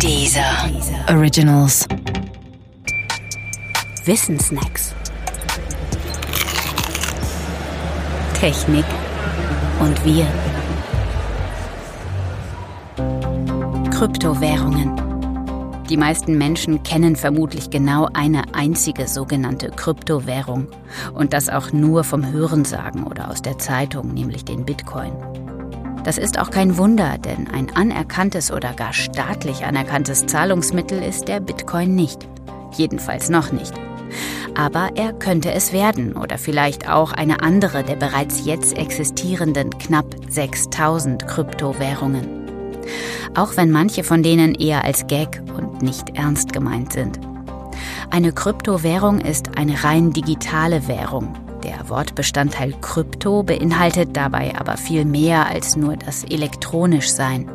Dieser Originals. Wissensnacks. Technik und wir. Kryptowährungen. Die meisten Menschen kennen vermutlich genau eine einzige sogenannte Kryptowährung und das auch nur vom Hörensagen oder aus der Zeitung, nämlich den Bitcoin. Das ist auch kein Wunder, denn ein anerkanntes oder gar staatlich anerkanntes Zahlungsmittel ist der Bitcoin nicht. Jedenfalls noch nicht. Aber er könnte es werden oder vielleicht auch eine andere der bereits jetzt existierenden knapp 6000 Kryptowährungen. Auch wenn manche von denen eher als Gag und nicht ernst gemeint sind. Eine Kryptowährung ist eine rein digitale Währung, der Wortbestandteil Krypto beinhaltet dabei aber viel mehr als nur das elektronisch Sein.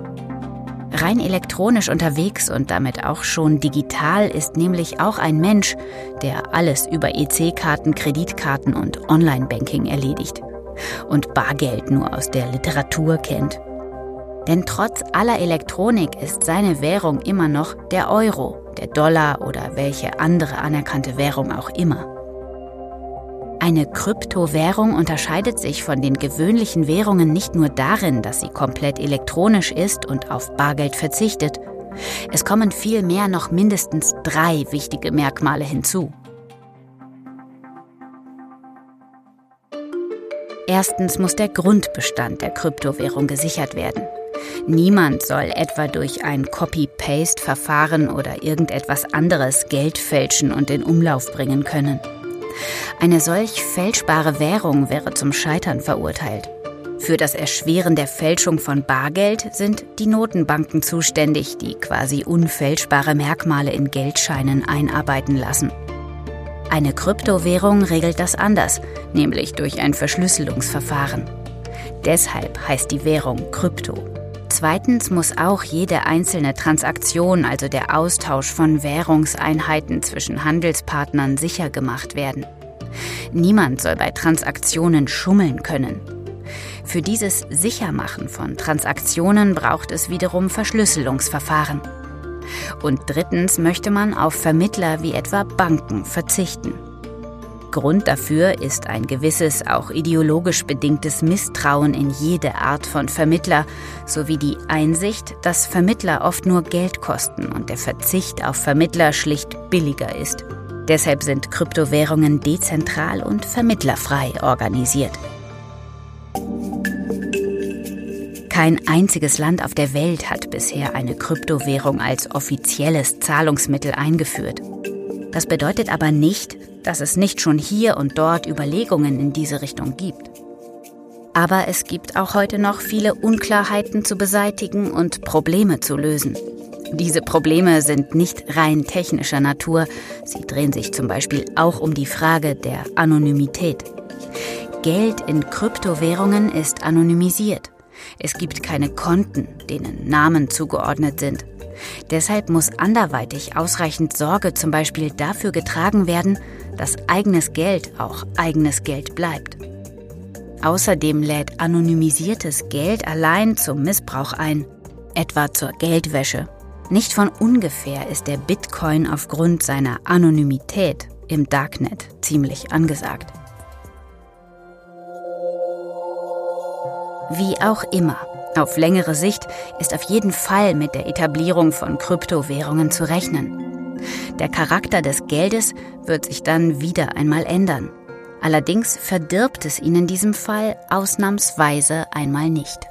Rein elektronisch unterwegs und damit auch schon digital ist nämlich auch ein Mensch, der alles über EC-Karten, Kreditkarten und Online-Banking erledigt und Bargeld nur aus der Literatur kennt. Denn trotz aller Elektronik ist seine Währung immer noch der Euro, der Dollar oder welche andere anerkannte Währung auch immer. Eine Kryptowährung unterscheidet sich von den gewöhnlichen Währungen nicht nur darin, dass sie komplett elektronisch ist und auf Bargeld verzichtet. Es kommen vielmehr noch mindestens drei wichtige Merkmale hinzu. Erstens muss der Grundbestand der Kryptowährung gesichert werden. Niemand soll etwa durch ein Copy-Paste-Verfahren oder irgendetwas anderes Geld fälschen und in Umlauf bringen können. Eine solch fälschbare Währung wäre zum Scheitern verurteilt. Für das Erschweren der Fälschung von Bargeld sind die Notenbanken zuständig, die quasi unfälschbare Merkmale in Geldscheinen einarbeiten lassen. Eine Kryptowährung regelt das anders, nämlich durch ein Verschlüsselungsverfahren. Deshalb heißt die Währung Krypto. Zweitens muss auch jede einzelne Transaktion, also der Austausch von Währungseinheiten zwischen Handelspartnern, sicher gemacht werden. Niemand soll bei Transaktionen schummeln können. Für dieses Sichermachen von Transaktionen braucht es wiederum Verschlüsselungsverfahren. Und drittens möchte man auf Vermittler wie etwa Banken verzichten. Grund dafür ist ein gewisses, auch ideologisch bedingtes Misstrauen in jede Art von Vermittler sowie die Einsicht, dass Vermittler oft nur Geld kosten und der Verzicht auf Vermittler schlicht billiger ist. Deshalb sind Kryptowährungen dezentral und vermittlerfrei organisiert. Kein einziges Land auf der Welt hat bisher eine Kryptowährung als offizielles Zahlungsmittel eingeführt. Das bedeutet aber nicht, dass es nicht schon hier und dort Überlegungen in diese Richtung gibt. Aber es gibt auch heute noch viele Unklarheiten zu beseitigen und Probleme zu lösen. Diese Probleme sind nicht rein technischer Natur, sie drehen sich zum Beispiel auch um die Frage der Anonymität. Geld in Kryptowährungen ist anonymisiert. Es gibt keine Konten, denen Namen zugeordnet sind. Deshalb muss anderweitig ausreichend Sorge zum Beispiel dafür getragen werden, dass eigenes Geld auch eigenes Geld bleibt. Außerdem lädt anonymisiertes Geld allein zum Missbrauch ein, etwa zur Geldwäsche. Nicht von ungefähr ist der Bitcoin aufgrund seiner Anonymität im Darknet ziemlich angesagt. Wie auch immer, auf längere Sicht ist auf jeden Fall mit der Etablierung von Kryptowährungen zu rechnen. Der Charakter des Geldes wird sich dann wieder einmal ändern. Allerdings verdirbt es ihn in diesem Fall ausnahmsweise einmal nicht.